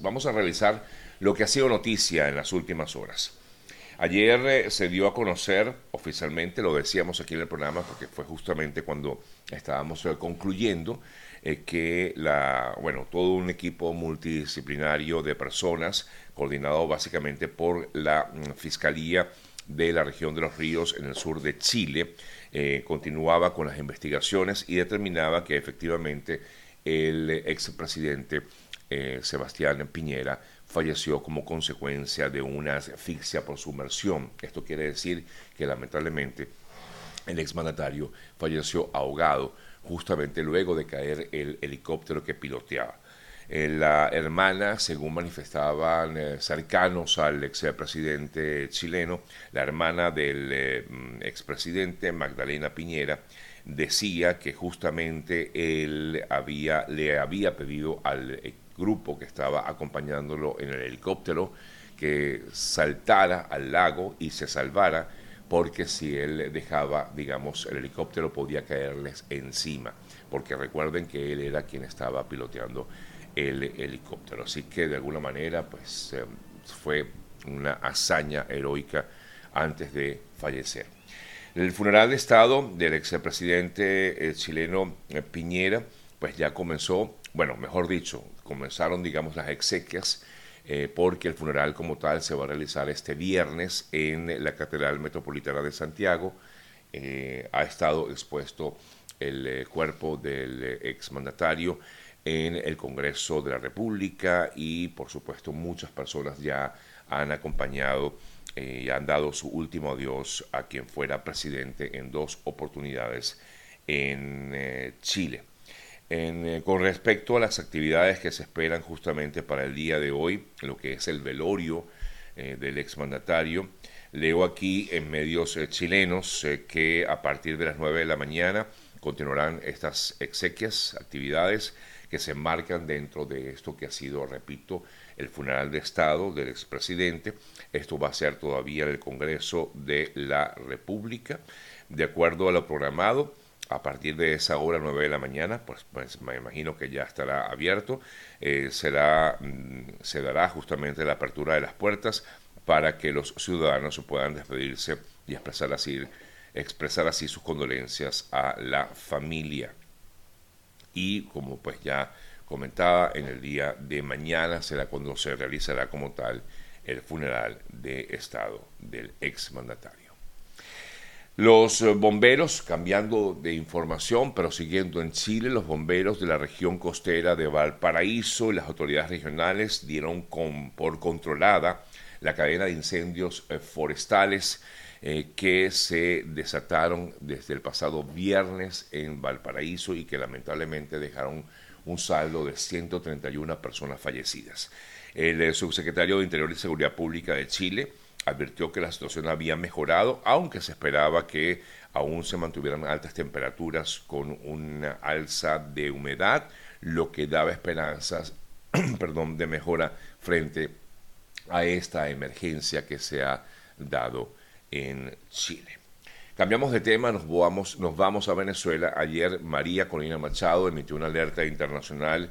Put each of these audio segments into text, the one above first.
Vamos a revisar lo que ha sido noticia en las últimas horas. Ayer eh, se dio a conocer oficialmente, lo decíamos aquí en el programa, porque fue justamente cuando estábamos eh, concluyendo eh, que la, bueno, todo un equipo multidisciplinario de personas, coordinado básicamente por la mm, Fiscalía de la región de los ríos en el sur de Chile, continuaba con las investigaciones y determinaba que efectivamente el expresidente Sebastián Piñera falleció como consecuencia de una asfixia por sumersión. Esto quiere decir que lamentablemente el exmandatario falleció ahogado justamente luego de caer el helicóptero que piloteaba. Eh, la hermana, según manifestaban eh, cercanos al expresidente chileno, la hermana del eh, expresidente Magdalena Piñera, decía que justamente él había, le había pedido al grupo que estaba acompañándolo en el helicóptero que saltara al lago y se salvara porque si él dejaba, digamos, el helicóptero podía caerles encima, porque recuerden que él era quien estaba piloteando el helicóptero. Así que de alguna manera, pues eh, fue una hazaña heroica antes de fallecer. El funeral de Estado del expresidente eh, chileno eh, Piñera, pues ya comenzó, bueno, mejor dicho, comenzaron, digamos, las exequias, eh, porque el funeral como tal se va a realizar este viernes en la Catedral Metropolitana de Santiago. Eh, ha estado expuesto el eh, cuerpo del exmandatario en el Congreso de la República y, por supuesto, muchas personas ya han acompañado y han dado su último adiós a quien fuera presidente en dos oportunidades en Chile. Eh, con respecto a las actividades que se esperan justamente para el día de hoy, lo que es el velorio eh, del exmandatario, leo aquí en medios eh, chilenos que a partir de las 9 de la mañana continuarán estas exequias, actividades que se enmarcan dentro de esto que ha sido, repito, el funeral de Estado del expresidente. Esto va a ser todavía en el Congreso de la República. De acuerdo a lo programado, a partir de esa hora, 9 de la mañana, pues, pues me imagino que ya estará abierto, eh, será, mm, se dará justamente la apertura de las puertas para que los ciudadanos puedan despedirse y expresar así, expresar así sus condolencias a la familia. Y como pues ya comentaba, en el día de mañana será cuando se realizará como tal el funeral de Estado del exmandatario. Los eh, bomberos, cambiando de información, pero siguiendo en Chile, los bomberos de la región costera de Valparaíso y las autoridades regionales dieron por controlada la cadena de incendios eh, forestales eh, que se desataron desde el pasado viernes en Valparaíso y que lamentablemente dejaron un saldo de 131 personas fallecidas. El subsecretario de Interior y Seguridad Pública de Chile, advirtió que la situación había mejorado, aunque se esperaba que aún se mantuvieran altas temperaturas con una alza de humedad, lo que daba esperanzas perdón, de mejora frente a esta emergencia que se ha dado en Chile. Cambiamos de tema, nos vamos, nos vamos a Venezuela. Ayer María Colina Machado emitió una alerta internacional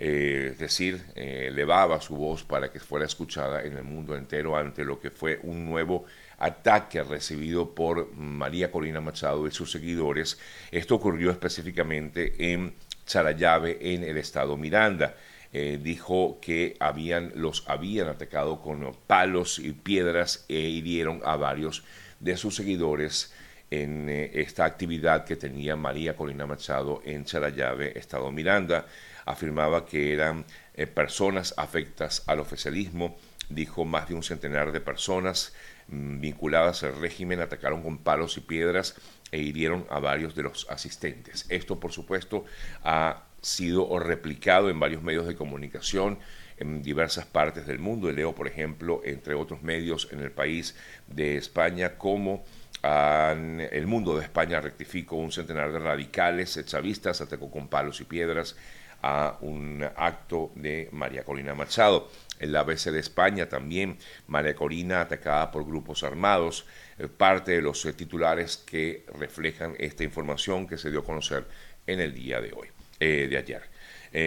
eh, es decir, eh, elevaba su voz para que fuera escuchada en el mundo entero ante lo que fue un nuevo ataque recibido por María Corina Machado y sus seguidores. Esto ocurrió específicamente en Charayave, en el estado Miranda. Eh, dijo que habían, los habían atacado con palos y piedras e hirieron a varios de sus seguidores en esta actividad que tenía María Corina Machado en Charayave, estado Miranda afirmaba que eran eh, personas afectas al oficialismo, dijo más de un centenar de personas mm, vinculadas al régimen atacaron con palos y piedras e hirieron a varios de los asistentes. Esto, por supuesto, ha sido replicado en varios medios de comunicación en diversas partes del mundo. Leo, por ejemplo, entre otros medios en el país de España, como el mundo de España rectificó un centenar de radicales chavistas, atacó con palos y piedras a un acto de María Corina Machado. En la ABC de España también María Corina atacada por grupos armados, eh, parte de los eh, titulares que reflejan esta información que se dio a conocer en el día de hoy, eh, de ayer.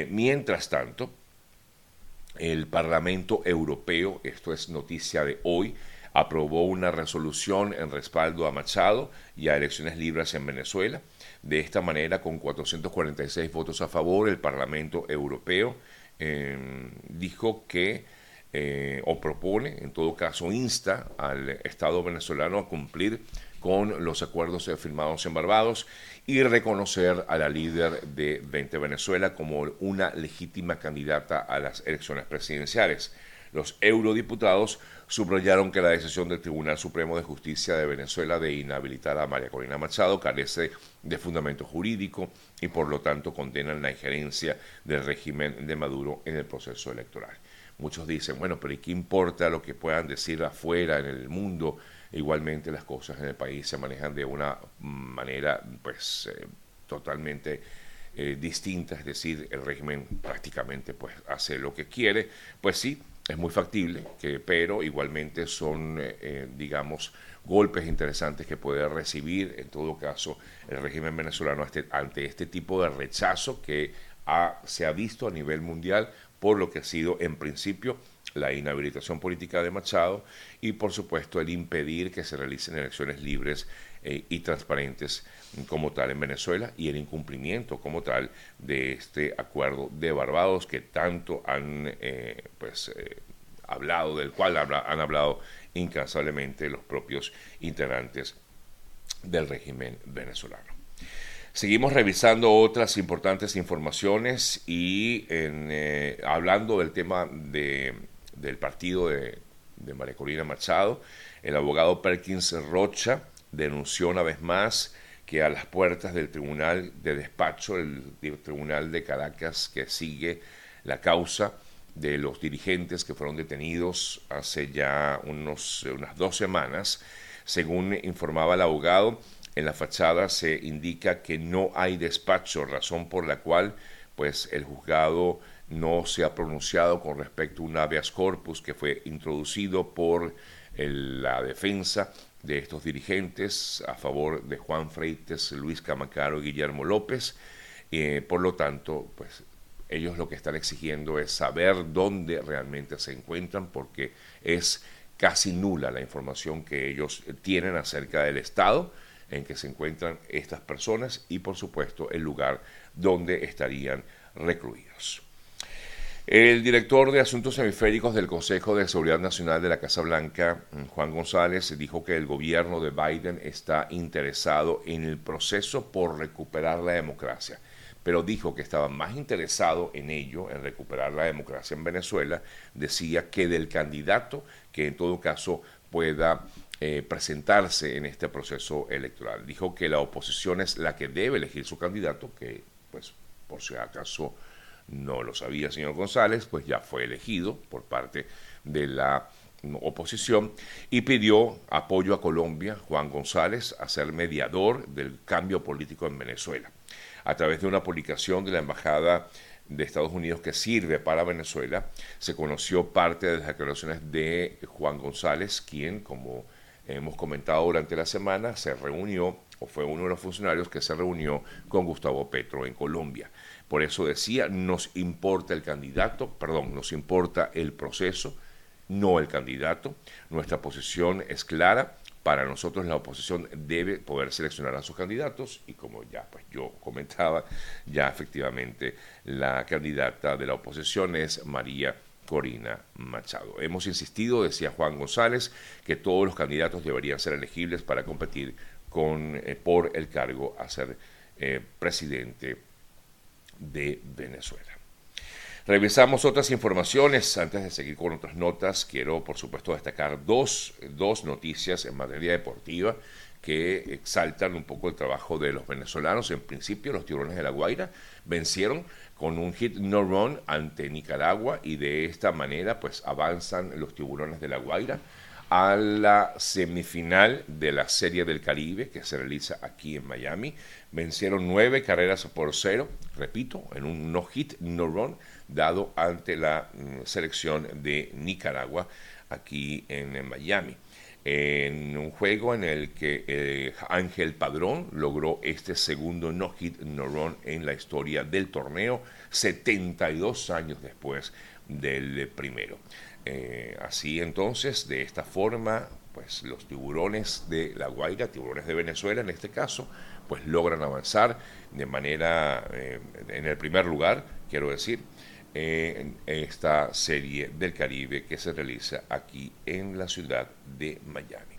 mientras tanto, el Parlamento Europeo, esto es noticia de hoy, aprobó una resolución en respaldo a Machado y a elecciones libres en Venezuela. De esta manera, con 446 votos a favor, el Parlamento Europeo em, dijo que, eh, o propone, en todo caso, insta al Estado venezolano a cumplir con los acuerdos firmados en Barbados y reconocer a la líder de 20 Venezuela como una legítima candidata a las elecciones presidenciales. Los eurodiputados subrayaron que la decisión del Tribunal Supremo de Justicia de Venezuela de inhabilitar a María Corina Machado carece de fundamento jurídico y por lo tanto condenan la injerencia del régimen de Maduro en el proceso electoral. Muchos dicen, bueno, pero ¿y qué importa lo que puedan decir afuera en el mundo? Igualmente las cosas en el país se manejan de una manera pues eh, totalmente eh, distinta, es decir, el régimen prácticamente pues hace lo que quiere, pues sí, es muy factible, que, pero igualmente son, eh, digamos, golpes interesantes que puede recibir, en todo caso, el régimen venezolano ante, ante este tipo de rechazo que se ha visto a nivel mundial por lo que ha sido en principio la inhabilitación política de Machado y por supuesto el impedir que se realicen elecciones libres eh, y transparentes como tal en Venezuela y el incumplimiento como tal de este acuerdo de Barbados que tanto han eh, pues eh, hablado del cual han hablado incansablemente los propios integrantes del régimen venezolano. Seguimos revisando otras importantes informaciones y en, hablando del tema de del partido de, María Corina Machado, el abogado Perkins Rocha denunció una vez más que a las puertas del tribunal de despacho, el, tribunal de Caracas que sigue la causa de los dirigentes que fueron detenidos hace ya unos, unas dos semanas, según informaba el abogado, en la fachada se indica que no hay despacho, razón por la cual pues el juzgado no se ha pronunciado con respecto a un habeas corpus que fue introducido por la defensa de estos dirigentes a favor de Juan Freites, Luis Camacaro y Guillermo López. Eh, por lo tanto, pues ellos lo que están exigiendo es saber dónde realmente se encuentran porque es casi nula la información que ellos tienen acerca del estado en que se encuentran estas personas y por supuesto el lugar donde estarían recluidos. El director de Asuntos Hemisféricos del Consejo de Seguridad Nacional de la Casa Blanca, Juan González, dijo que el gobierno de Biden está interesado en el proceso por recuperar la democracia, pero dijo que estaba más interesado en ello, en recuperar la democracia en Venezuela, decía que del candidato que en todo caso pueda eh, presentarse en este proceso electoral. Dijo que la oposición es la que debe elegir su candidato, que pues por si acaso no lo sabía señor González, pues ya fue elegido por parte de la oposición y pidió apoyo a Colombia, Juan González, a ser mediador del cambio político en Venezuela. A través de una publicación de la Embajada de Estados Unidos que sirve para Venezuela, se conoció parte de las declaraciones de Juan González, quien, como hemos comentado durante la semana, se reunió o fue uno de los funcionarios que se reunió con Gustavo Petro en Colombia. Por eso decía, nos importa el candidato, perdón, nos importa el proceso, no el candidato. Nuestra posición es clara. Para nosotros la oposición debe poder seleccionar a sus candidatos y como ya pues yo comentaba, ya efectivamente la candidata de la oposición es María Corina Machado. Hemos insistido, decía Juan González, que todos los candidatos deberían ser elegibles para competir con, eh, por el cargo a ser eh, presidente de Venezuela. Revisamos otras informaciones. Antes de seguir con otras notas, quiero por supuesto destacar dos, dos noticias en materia deportiva que exaltan un poco el trabajo de los venezolanos. En principio, los tiburones de la Guaira vencieron con un hit no run ante Nicaragua y de esta manera pues avanzan los tiburones de la Guaira a la semifinal de la Serie del Caribe que se realiza aquí en Miami. Vencieron nueve carreras por cero, repito, en un no hit, no run, dado ante la mm, selección de Nicaragua aquí en, Miami. En un juego en el que eh, Ángel Padrón logró este segundo no hit, no run en la historia del torneo, 72 años después del primero. Eh, así entonces, de esta forma, pues los tiburones de La Guaira, tiburones de Venezuela en este caso, pues logran avanzar de manera, eh, en el primer lugar, quiero decir, en esta serie del Caribe que se realiza aquí en la ciudad de Miami.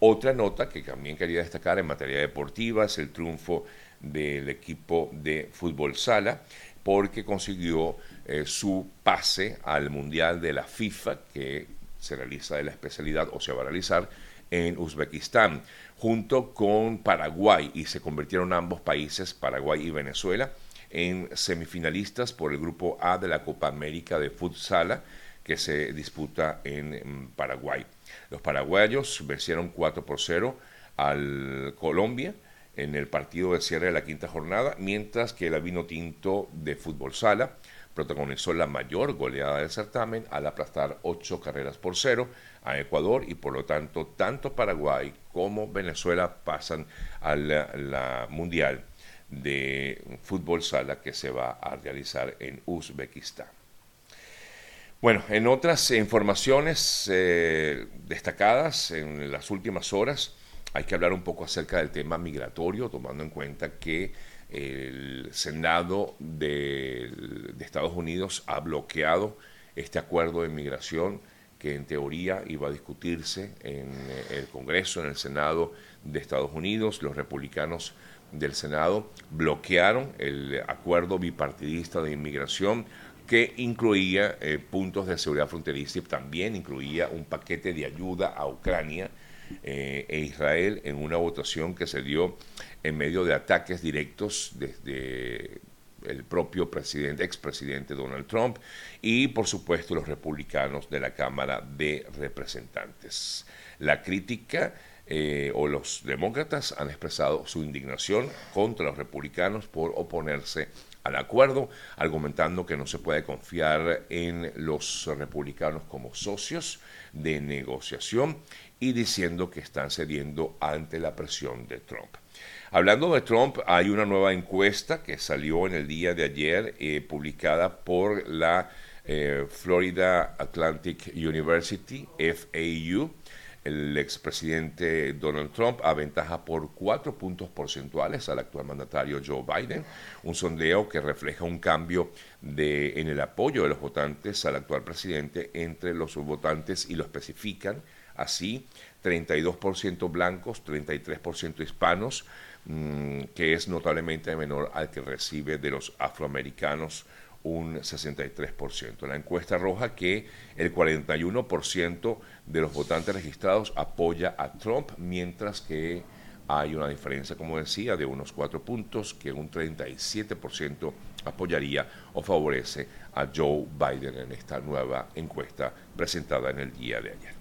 Otra nota que también quería destacar en materia deportiva es el triunfo del equipo de fútbol sala porque consiguió eh, su pase al Mundial de la FIFA que se realiza de la especialidad o se va a realizar en Uzbekistán junto con Paraguay y se convirtieron ambos países, Paraguay y Venezuela, en semifinalistas por el grupo A de la Copa América de Futsala que se disputa en Paraguay. Los paraguayos vencieron 4 por 0 al Colombia en el partido de cierre de la quinta jornada, mientras que el Vino Tinto de Fútbol Sala protagonizó la mayor goleada del certamen al aplastar 8 carreras por 0 a Ecuador y por lo tanto tanto Paraguay como Venezuela pasan a la Mundial de Fútbol Sala que se va a realizar en Uzbekistán. Bueno, en otras informaciones eh, destacadas en las últimas horas, hay que hablar un poco acerca del tema migratorio, tomando en cuenta que el Senado de, Estados Unidos ha bloqueado este acuerdo de migración que en teoría iba a discutirse en el Congreso, en el Senado de Estados Unidos. Los republicanos del Senado bloquearon el acuerdo bipartidista de inmigración que incluía eh, puntos de seguridad fronteriza y también incluía un paquete de ayuda a Ucrania eh, e Israel en una votación que se dio en medio de ataques directos desde el propio presidente, expresidente Donald Trump y por supuesto los republicanos de la Cámara de Representantes. La crítica eh, o los demócratas han expresado su indignación contra los republicanos por oponerse al acuerdo, argumentando que no se puede confiar en los republicanos como socios de negociación y diciendo que están cediendo ante la presión de Trump. Hablando de Trump, hay una nueva encuesta que salió en el día de ayer, eh, publicada por la eh, Florida Atlantic University, FAU, el expresidente Donald Trump aventaja por cuatro puntos porcentuales al actual mandatario Joe Biden, un sondeo que refleja un cambio de, en el apoyo de los votantes al actual presidente entre los votantes y lo especifican así, 32% blancos, 33% hispanos, mm, que es notablemente menor al que recibe de los afroamericanos un 63%. La encuesta arroja que el 41% de los votantes registrados apoya a Trump, mientras que hay una diferencia, como decía, de unos cuatro puntos, que un 37% apoyaría o favorece a Joe Biden en esta nueva encuesta presentada en el día de ayer.